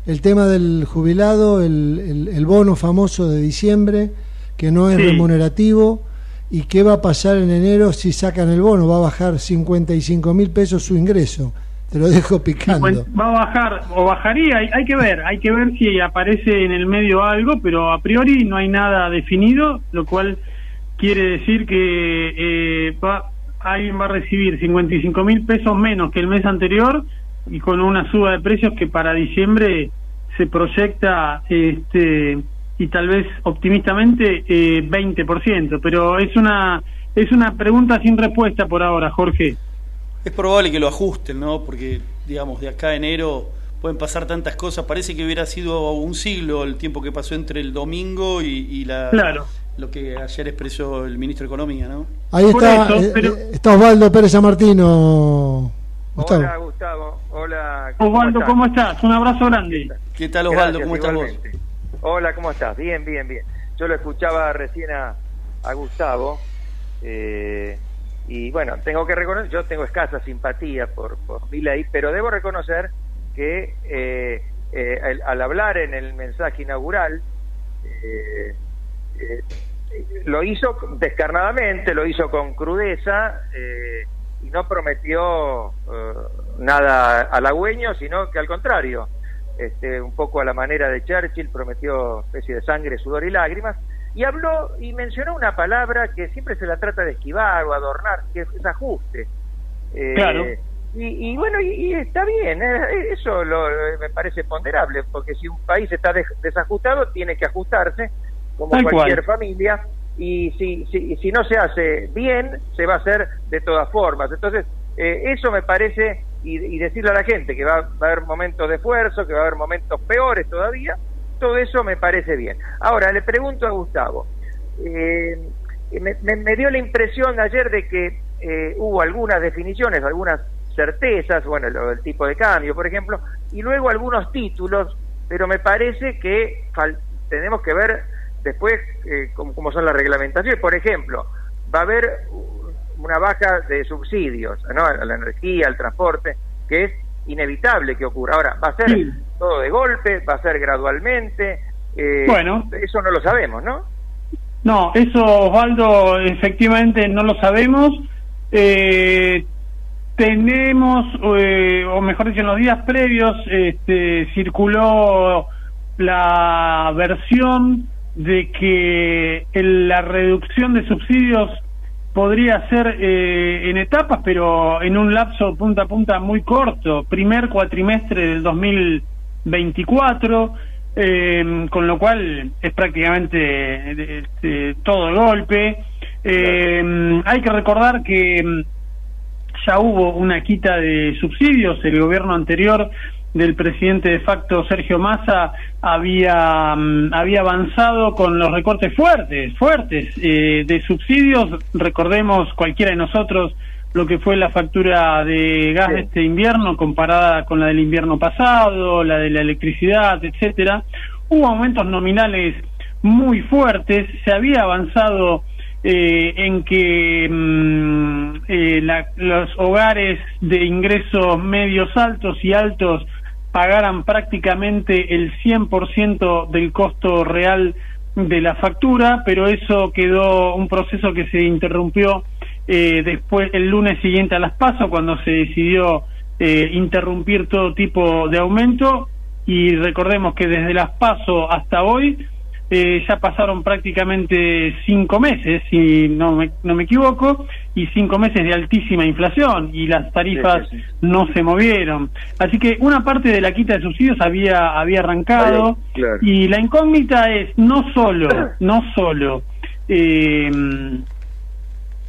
El tema del jubilado, el, el, bono famoso de diciembre, que no es remunerativo, y qué va a pasar en enero si sacan el bono, va a bajar 55 mil pesos su ingreso. Te lo dejo picando. Va a bajar, o bajaría, hay, hay, que ver, hay que ver si aparece en el medio algo, pero a priori no hay nada definido, lo cual quiere decir que eh, va, alguien va a recibir 55 mil pesos menos que el mes anterior y con una suba de precios que para diciembre se proyecta este y tal vez optimistamente eh, 20%, pero es una es una pregunta sin respuesta por ahora, Jorge. Es probable que lo ajusten, ¿no? Porque digamos de acá a enero pueden pasar tantas cosas. Parece que hubiera sido un siglo el tiempo que pasó entre el domingo y, la, claro lo que ayer expresó el ministro de Economía, ¿no? Ahí está, eh, eh, está Osvaldo Pérez Martino. Hola Gustavo, hola. Osvaldo, ¿cómo estás? Un abrazo grande. ¿Qué tal Osvaldo? ¿Cómo estás vos? Hola, ¿cómo estás? Bien, bien, bien. Yo lo escuchaba recién a, Gustavo eh, y bueno, tengo que reconocer, yo tengo escasa simpatía por, por mi ley, pero debo reconocer que al, hablar en el mensaje inaugural, eh, eh, lo hizo descarnadamente, lo hizo con crudeza eh, y no prometió eh, nada halagüeño, sino que al contrario, este, un poco a la manera de Churchill, prometió especie de sangre, sudor y lágrimas, y habló y mencionó una palabra que siempre se la trata de esquivar o adornar, que es, ajuste. claro. Y, bueno, y, está bien, eso me parece ponderable, porque si un país está desajustado, tiene que ajustarse, como cualquier familia, y si, si, si no se hace bien, se va a hacer de todas formas. Entonces, eh, eso me parece, y, decirle a la gente que va, a haber momentos de esfuerzo, que va a haber momentos peores todavía, todo eso me parece bien. Ahora, le pregunto a Gustavo, eh, me, dio la impresión ayer de que eh, hubo algunas definiciones, algunas certezas, bueno, lo del tipo de cambio, por ejemplo, y luego algunos títulos, pero me parece que tenemos que ver Después, eh, como, son las reglamentaciones, por ejemplo, va a haber una baja de subsidios ¿no? a la energía, al transporte, que es inevitable que ocurra. Ahora, va a ser todo de golpe, va a ser gradualmente. Eh, bueno, eso no lo sabemos, ¿no? No, eso, Osvaldo, efectivamente no lo sabemos. Eh, tenemos, eh, o mejor dicho, en los días previos este, circuló la versión de que la reducción de subsidios podría ser eh, en etapas, pero en un lapso punta a punta muy corto, primer cuatrimestre del 2024. eh, con lo cual es prácticamente este, todo golpe. Eh, hay que recordar que mm, ya hubo una quita de subsidios, el gobierno anterior del presidente de facto Sergio Massa había, mm, había avanzado con los recortes fuertes, fuertes eh, de subsidios. Recordemos cualquiera de nosotros lo que fue la factura de gas de este invierno comparada con la del invierno pasado, la de la electricidad, etcétera. Hubo aumentos nominales muy fuertes, se había avanzado eh, en que mm, eh, los hogares de ingresos medios altos y altos pagaran prácticamente el 100% del costo real de la factura, pero eso quedó un proceso que se interrumpió eh, después el lunes siguiente a las pasos cuando se decidió eh, interrumpir todo tipo de aumento. Y recordemos que desde las pasos hasta hoy eh, ya pasaron prácticamente cinco meses, si no me, no me equivoco, y cinco meses de altísima inflación y las tarifas no se movieron. Así que una parte de la quita de subsidios había, había arrancado y la incógnita es no solo, [clears throat] no solo eh,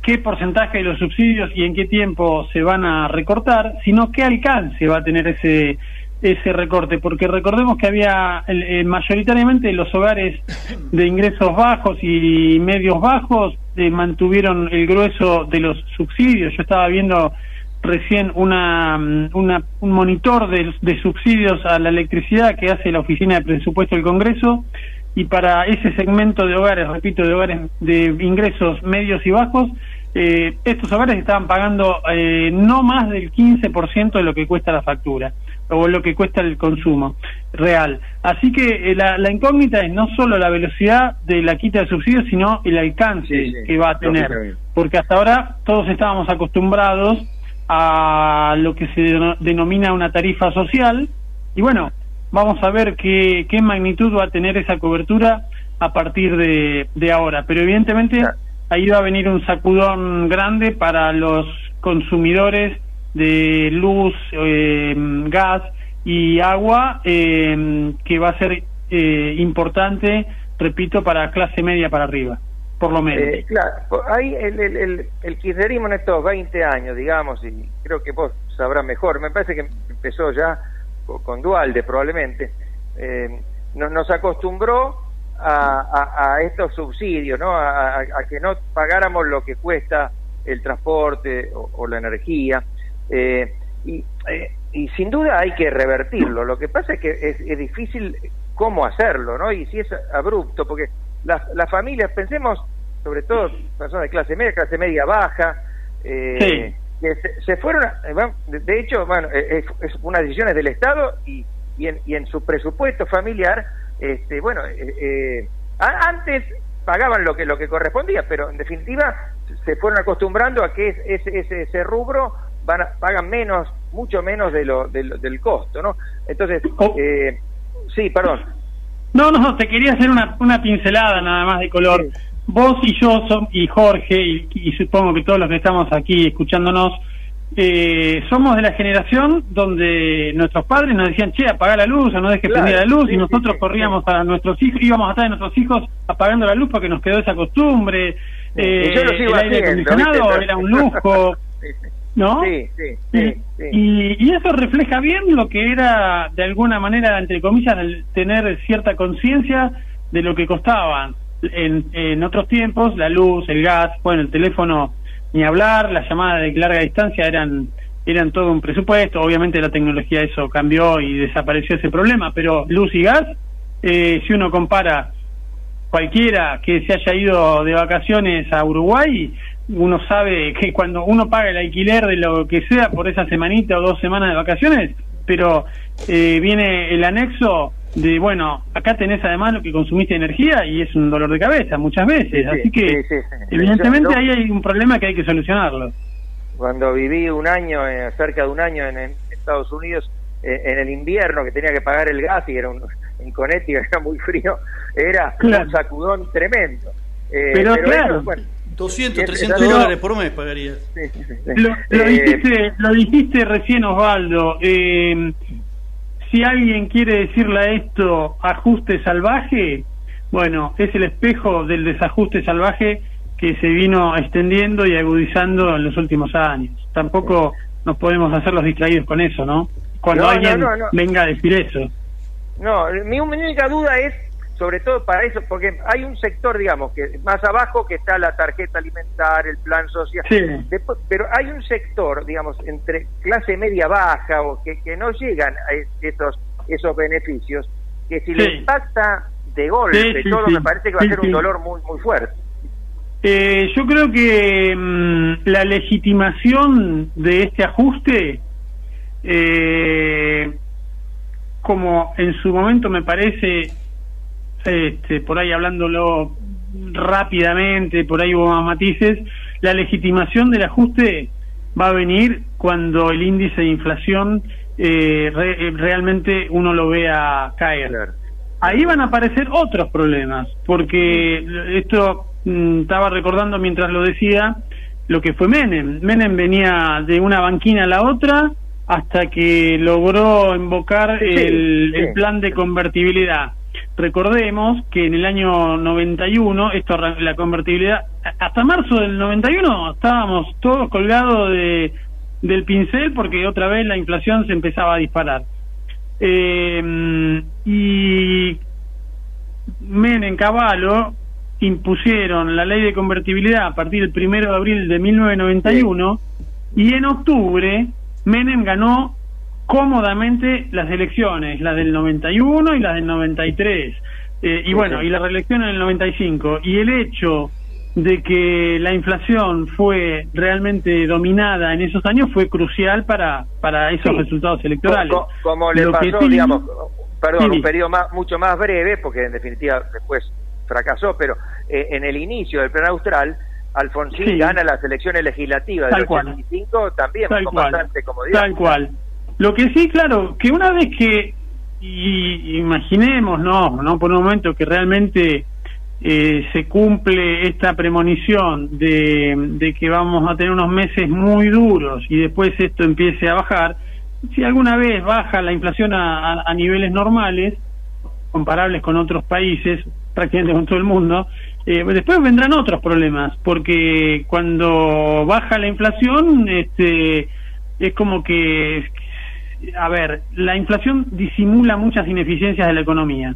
qué porcentaje de los subsidios y en qué tiempo se van a recortar, sino qué alcance va a tener ese ese recorte, porque recordemos que había eh, mayoritariamente los hogares de ingresos bajos y medios bajos eh, mantuvieron el grueso de los subsidios. Yo estaba viendo recién una, mm, una un monitor de, subsidios a la electricidad que hace la Oficina de Presupuesto del Congreso y para ese segmento de hogares, repito, de hogares de ingresos medios y bajos, eh, estos hogares estaban pagando eh, no más del 15% de lo que cuesta la factura o lo que cuesta el consumo real. Así que eh, la, incógnita es no solo la velocidad de la quita de subsidios, sino el alcance que va a tener. Porque hasta ahora todos estábamos acostumbrados a lo que se denomina una tarifa social y bueno, vamos a ver qué, qué magnitud va a tener esa cobertura a partir de, de ahora. Pero evidentemente ahí va a venir un sacudón grande para los consumidores de luz, eh, gas y agua, eh, que va a ser eh, importante, repito, para clase media para arriba, por lo menos. claro, ahí el, el, el, kirchnerismo en estos 20 años, digamos, y creo que vos sabrás mejor, me parece que empezó ya con Dualde probablemente, nos acostumbró a, estos subsidios, ¿no? A, que no pagáramos lo que cuesta el transporte o, la energía. Eh, y, eh, y, sin duda hay que revertirlo. Lo que pasa es que es, difícil cómo hacerlo, ¿no? Y si es abrupto, porque las, las familias, pensemos sobre todo personas de clase media, clase media baja, eh, que se, fueron, de hecho, bueno, es, es una decisión del Estado y, y, en, y en su presupuesto familiar este, bueno, eh, eh antes pagaban lo que lo que correspondía, pero en definitiva se fueron acostumbrando a que ese, ese, ese rubro van pagan menos, mucho menos de lo, del costo, ¿no? Entonces, oh. eh, sí, perdón. No, no, te quería hacer una, una pincelada nada más de color. Vos y yo son, y Jorge, y, supongo que todos los que estamos aquí escuchándonos, eh, somos de la generación donde nuestros padres nos decían, che, apaga la luz o no dejes prender la luz, y nosotros corríamos a nuestros hijos, íbamos atrás de nuestros hijos apagando la luz porque nos quedó esa costumbre. Eh, el aire acondicionado era un [laughs] lujo. ¿No? Sí, sí, y, y, eso refleja bien lo que era, de alguna manera, entre comillas, tener cierta conciencia de lo que costaban en, en otros tiempos, la luz, el gas, bueno, el teléfono ni hablar, las llamadas de larga distancia eran eran todo un presupuesto, obviamente la tecnología eso cambió y desapareció ese problema, pero luz y gas, eh, si uno compara cualquiera que se haya ido de vacaciones a Uruguay, uno sabe que cuando uno paga el alquiler de lo que sea por esa semanita o dos semanas de vacaciones, pero eh, viene el anexo de, bueno, acá tenés además lo que consumiste energía y es un dolor de cabeza muchas veces. Así que, evidentemente, ahí hay un problema que hay que solucionarlo. Cuando viví un año, eh, cerca de un año en, Estados Unidos, eh, en el invierno, que tenía que pagar el gas y era un, [laughs] en Connecticut era muy frío, era un sacudón tremendo. Eh, pero, claro. 200, 300 dólares por mes pagaría. Lo, lo, dijiste, lo dijiste recién, Osvaldo. Eh, si alguien quiere decirle a esto ajuste salvaje, bueno, es el espejo del desajuste salvaje que se vino extendiendo y agudizando en los últimos años. Tampoco nos podemos hacer los distraídos con eso, ¿no? Cuando alguien venga a decir eso. No, mi única duda es, sobre todo para eso, porque hay un sector, digamos, que más abajo que está la tarjeta alimentar, el plan social, pero hay un sector, digamos, entre clase media baja o que, que no llegan a esos, esos beneficios, que si le impacta de golpe todo, me parece que va a ser un dolor muy, muy fuerte. Eh, yo creo que mm, la legitimación de este ajuste, eh, como en su momento me parece, este, por ahí hablándolo rápidamente, por ahí hubo más matices, la legitimación del ajuste va a venir cuando el índice de inflación eh, realmente uno lo vea caer. Ahí van a aparecer otros problemas, porque esto Mm, estaba recordando mientras lo decía lo que fue Menem. Menem venía de una banquina a la otra hasta que logró invocar el, plan de convertibilidad. Recordemos que en el año 91, esto la convertibilidad, hasta marzo del 91 estábamos todos colgados de, del pincel porque otra vez la inflación se empezaba a disparar. Eh, y Menem Caballo impusieron la ley de convertibilidad a partir del primero de abril de 1991 y en octubre Menem ganó cómodamente las elecciones, las del 91 y las del 93. Eh, y bueno, y la reelección en el 95. Y el hecho de que la inflación fue realmente dominada en esos años fue crucial para, para esos resultados electorales. Como, le pasó, digamos, perdón, un periodo más, mucho más breve, porque en definitiva después fracasó, pero eh, en el inicio del plan austral, Alfonsín gana las elecciones legislativas del 85 también Tal cual. bastante comodidad. Tal cual. Lo que sí, claro, que una vez que y imaginemos, no, no por un momento que realmente eh, se cumple esta premonición de, que vamos a tener unos meses muy duros y después esto empiece a bajar, si alguna vez baja la inflación a, a niveles normales, comparables con otros países, prácticamente con todo el mundo, eh, después vendrán otros problemas, porque cuando baja la inflación, este, es como que, a ver, la inflación disimula muchas ineficiencias de la economía.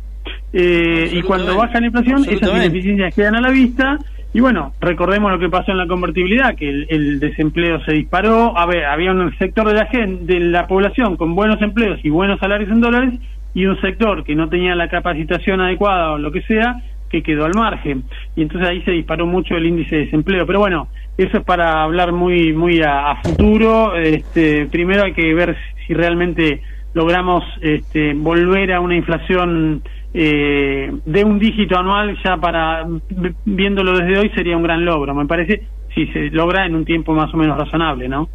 Eh, y cuando baja la inflación, esas ineficiencias quedan a la vista. Y bueno, recordemos lo que pasó en la convertibilidad, que el, desempleo se disparó. A ver, había un sector de la, gente, de la población con buenos empleos y buenos salarios en dólares y un sector que no tenía la capacitación adecuada o lo que sea, que quedó al margen. Y entonces ahí se disparó mucho el índice de desempleo. Pero bueno, eso es para hablar muy, muy a, futuro. Este, primero hay que ver si realmente logramos este, volver a una inflación eh, de un dígito anual ya para viéndolo desde hoy sería un gran logro me parece si se logra en un tiempo más o menos razonable no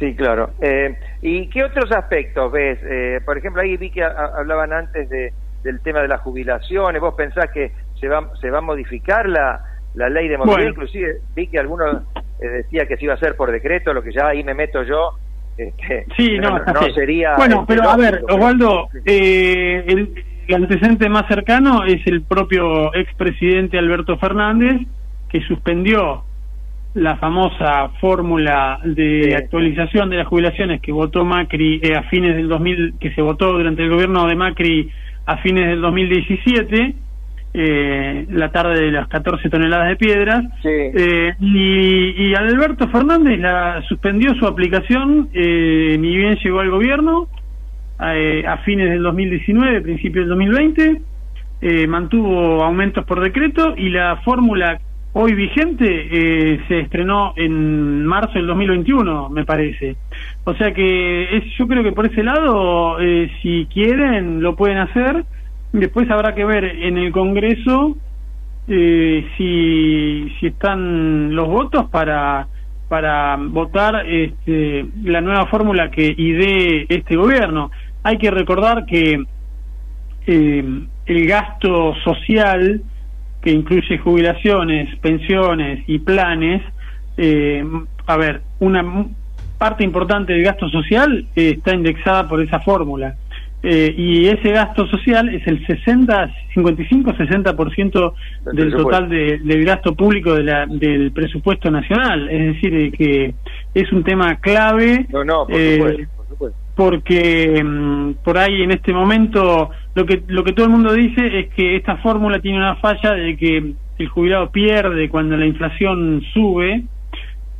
Sí, claro. Eh, ¿Y qué otros aspectos ves? Eh, por ejemplo, ahí vi que hablaban antes de, del tema de las jubilaciones. ¿Vos pensás que se va, se va a modificar la, la ley de movilidad? Inclusive vi que algunos eh, decía que se iba a hacer por decreto, lo que ya ahí me meto yo. Este, sí, [laughs] no, no, sería. Bueno, pero a ver, Osvaldo, eh, el, el antecedente más cercano es el propio expresidente Alberto Fernández, que suspendió la famosa fórmula de actualización de las jubilaciones que votó Macri eh, a fines del 2000, que se votó durante el gobierno de Macri a fines del 2017, eh, la tarde de las 14 toneladas de piedras, eh, y, y, Alberto Fernández la suspendió su aplicación, eh, ni bien llegó al gobierno, eh, a fines del 2019, principios del 2020, mantuvo aumentos por decreto y la fórmula hoy vigente eh, se estrenó en marzo del 2021, me parece. O sea que es, yo creo que por ese lado, eh, si quieren, lo pueden hacer. Después habrá que ver en el Congreso eh, si, si están los votos para para votar este, la nueva fórmula que idee este gobierno. Hay que recordar que el gasto social que incluye jubilaciones, pensiones y planes, eh, a ver, una parte importante del gasto social está indexada por esa fórmula. Eh, y ese gasto social es el 60, 55-60% del total de, del gasto público de la, del presupuesto nacional. Es decir, eh, que es un tema clave. No, no, por eh, supuesto, Porque mm, por ahí en este momento lo que, lo que todo el mundo dice es que esta fórmula tiene una falla de que el jubilado pierde cuando la inflación sube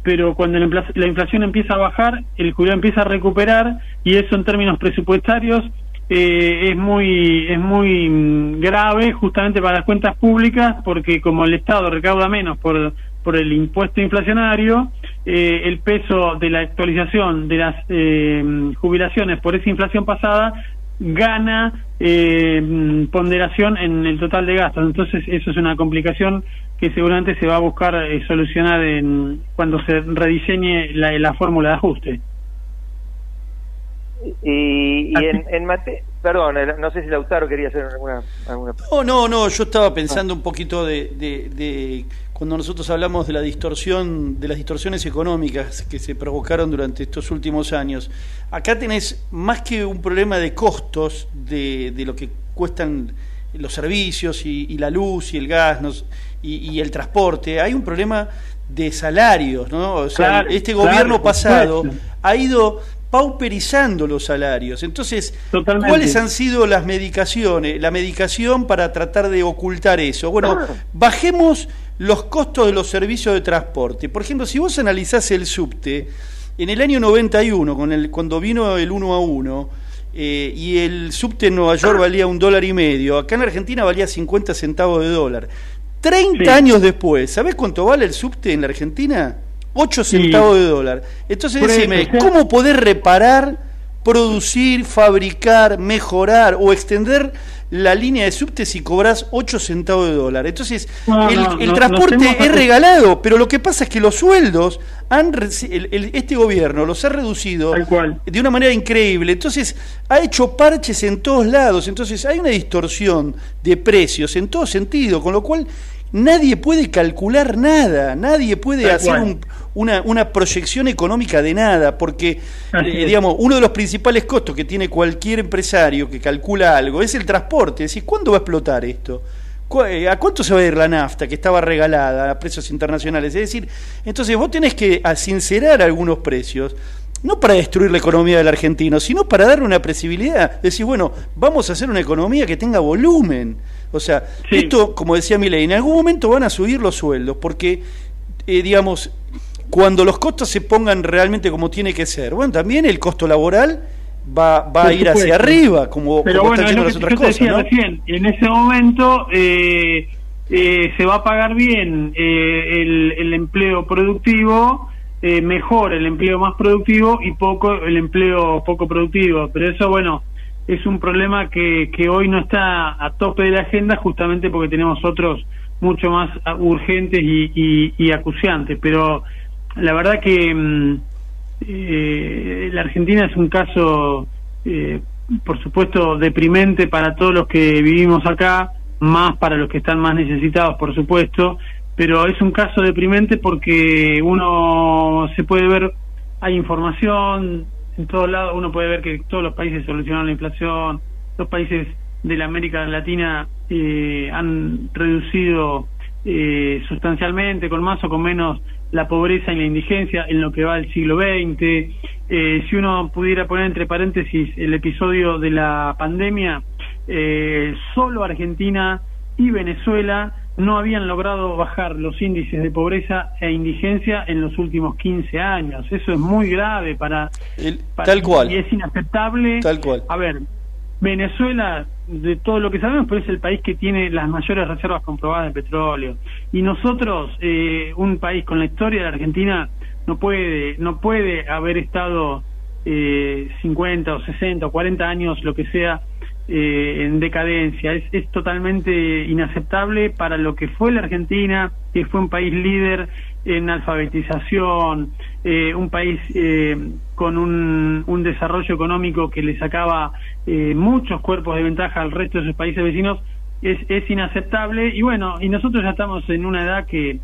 pero cuando la inflación empieza a bajar, el jubilado empieza a recuperar y eso en términos presupuestarios eh, es muy es muy mm, grave justamente para las cuentas públicas porque como el Estado recauda menos por por el impuesto inflacionario eh, el peso de la actualización de las eh, jubilaciones por esa inflación pasada gana mm, ponderación en el total de gastos. Entonces eso es una complicación que seguramente se va a buscar solucionar en, cuando se rediseñe la, la fórmula de ajuste. Y, en, en mate... Perdón, no sé si Lautaro quería hacer alguna... alguna... No, no, no, yo estaba pensando un poquito de, de, cuando nosotros hablamos de la distorsión, de las distorsiones económicas que se provocaron durante estos últimos años. Acá tenés más que un problema de costos de, de lo que cuestan los servicios y, la luz y el gas y, el transporte, hay un problema de salarios, ¿no? O sea, este gobierno pasado ha ido pauperizando los salarios. Entonces, ¿cuáles han sido las medicaciones? La medicación para tratar de ocultar eso. Bueno, bajemos los costos de los servicios de transporte. Por ejemplo, si vos analizás el subte, en el año 91, con el, cuando vino el 1 a 1, eh, y el subte en Nueva York valía un dólar y medio, acá en Argentina valía 50 centavos de dólar. 30 años después, ¿sabés cuánto vale el subte en la Argentina? 8 centavos de dólar. Entonces decime, ¿cómo poder reparar, producir, fabricar, mejorar o extender la línea de subte si cobras 8 centavos de dólar? Entonces, el, transporte es regalado, pero lo que pasa es que los sueldos, han este gobierno los ha reducido de una manera increíble. Entonces, ha hecho parches en todos lados. Entonces, hay una distorsión de precios en todo sentido, con lo cual nadie puede calcular nada, nadie puede hacer una, una, proyección económica de nada, porque, eh, digamos, uno de los principales costos que tiene cualquier empresario que calcula algo es el transporte. Es decir, ¿cuándo va a explotar esto? Eh, ¿A cuánto se va a ir la nafta que estaba regalada a precios internacionales? Es decir, entonces vos tenés que sincerar algunos precios, no para destruir la economía del argentino, sino para darle una presibilidad. Decir, bueno, vamos a hacer una economía que tenga volumen. O sea, esto, como decía Milei, en algún momento van a subir los sueldos, porque, eh, digamos, cuando los costos se pongan realmente como tiene que ser, bueno, también el costo laboral va, va a ir hacia arriba, como, Pero bueno, están las otras cosas. recién, en ese momento eh, eh, se va a pagar bien el, el empleo productivo. mejor el empleo más productivo y poco el empleo poco productivo pero eso bueno es un problema que, que hoy no está a tope de la agenda justamente porque tenemos otros mucho más urgentes y, y, acuciantes. Pero la verdad que mm, eh, la Argentina es un caso, eh, por supuesto, deprimente para todos los que vivimos acá, más para los que están más necesitados, por supuesto, pero es un caso deprimente porque uno se puede ver, hay información, en todos lados uno puede ver que todos los países solucionaron la inflación, los países de la América Latina eh, han reducido eh, sustancialmente, con más o con menos, la pobreza y la indigencia en lo que va del siglo XX. Eh, si uno pudiera poner entre paréntesis el episodio de la pandemia, solo Argentina y Venezuela no habían logrado bajar los índices de pobreza e indigencia en los últimos 15 años. Eso es muy grave para... tal cual. Y es inaceptable. Tal cual. A ver, Venezuela, de todo lo que sabemos, pero es el país que tiene las mayores reservas comprobadas de petróleo. Y nosotros, eh, un país con la historia de Argentina, no puede, no puede haber estado eh, 50 o 60 o 40 años, lo que sea, eh, en decadencia. Es, es totalmente inaceptable para lo que fue la Argentina, que fue un país líder en alfabetización, eh, un país eh, con un, un, desarrollo económico que le sacaba muchos cuerpos de ventaja al resto de sus países vecinos, es, es inaceptable. Y bueno, y nosotros ya estamos en una edad que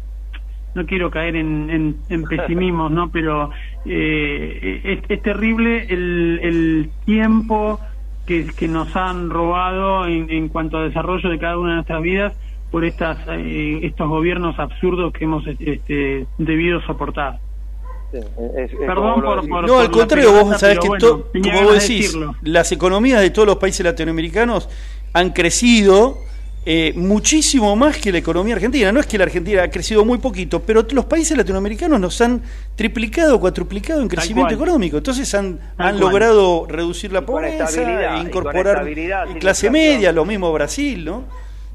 no quiero caer en, en, en [laughs] pesimismos, ¿no? Pero eh, es, terrible el, el tiempo que, que, nos han robado en, en, cuanto a desarrollo de cada una de nuestras vidas por estas eh, estos gobiernos absurdos que hemos este, debido soportar. Perdón por, No, al contrario, vos sabés que, como vos decís, las economías de todos los países latinoamericanos han crecido eh, muchísimo más que la economía argentina. No es que la Argentina ha crecido muy poquito, pero los países latinoamericanos nos han triplicado, cuatruplicado en crecimiento económico. Entonces han, han logrado reducir la pobreza, incorporar clase media, lo mismo Brasil, ¿no?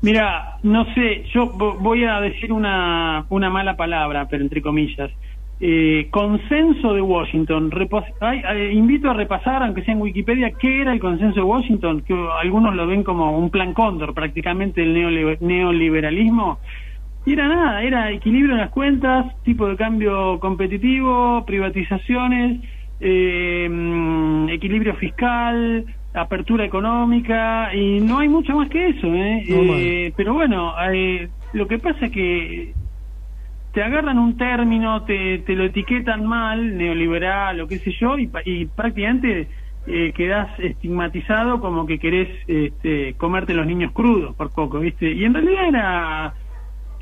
Mira, no sé, yo voy a decir una, una mala palabra, pero entre comillas. Eh, consenso de Washington. Eh, invito a repasar, aunque sea en Wikipedia, qué era el consenso de Washington, que algunos lo ven como un plan cóndor, prácticamente el neoliberalismo. Y era nada, era equilibrio en las cuentas, tipo de cambio competitivo, privatizaciones, eh, mm, equilibrio fiscal, apertura económica, y no hay mucho más que eso. ¿eh? pero bueno, lo que pasa es que te agarran un término, te, te lo etiquetan mal, neoliberal o qué sé yo, y, y prácticamente eh, quedás estigmatizado como que querés este, comerte los niños crudos por poco, ¿viste? Y en realidad era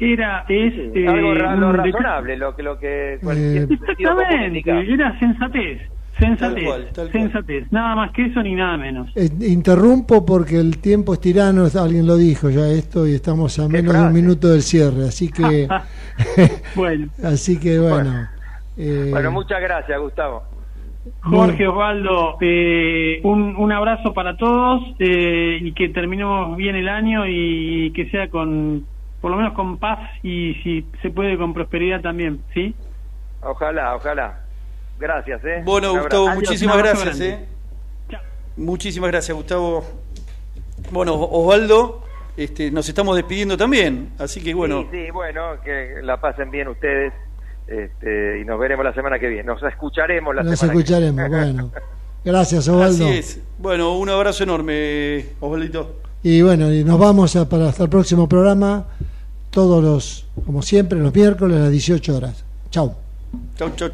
era es eh, algo razonable lo que lo que eh, exactamente era sensatez Sensatez, sensatez, nada más que eso ni nada menos. Eh, interrumpo porque el tiempo es tirano, alguien lo dijo ya esto y estamos a menos de un minuto del cierre, así que [laughs] [laughs] bueno, así que bueno. Eh, bueno, muchas gracias, Gustavo. Jorge Osvaldo, eh, un, un abrazo para todos y que terminemos bien el año y que sea con, por lo menos con paz y si se puede con prosperidad también, ¿sí? Ojalá, ojalá. Gracias, ¿eh? Bueno, Gustavo, muchísimas gracias, ¿eh? Muchísimas gracias, Gustavo. Bueno, Osvaldo, este, nos estamos despidiendo también, así que bueno. Sí, sí, bueno, que la pasen bien ustedes este, y nos veremos la semana que viene. Nos escucharemos la nos semana escucharemos, que viene. bueno. Gracias, [laughs] Osvaldo. Así es. Bueno, un abrazo enorme, Osvaldito. Y bueno, y nos vamos a, para hasta el próximo programa, todos los, como siempre, los miércoles a las 18 horas. Chau. Chau, chau.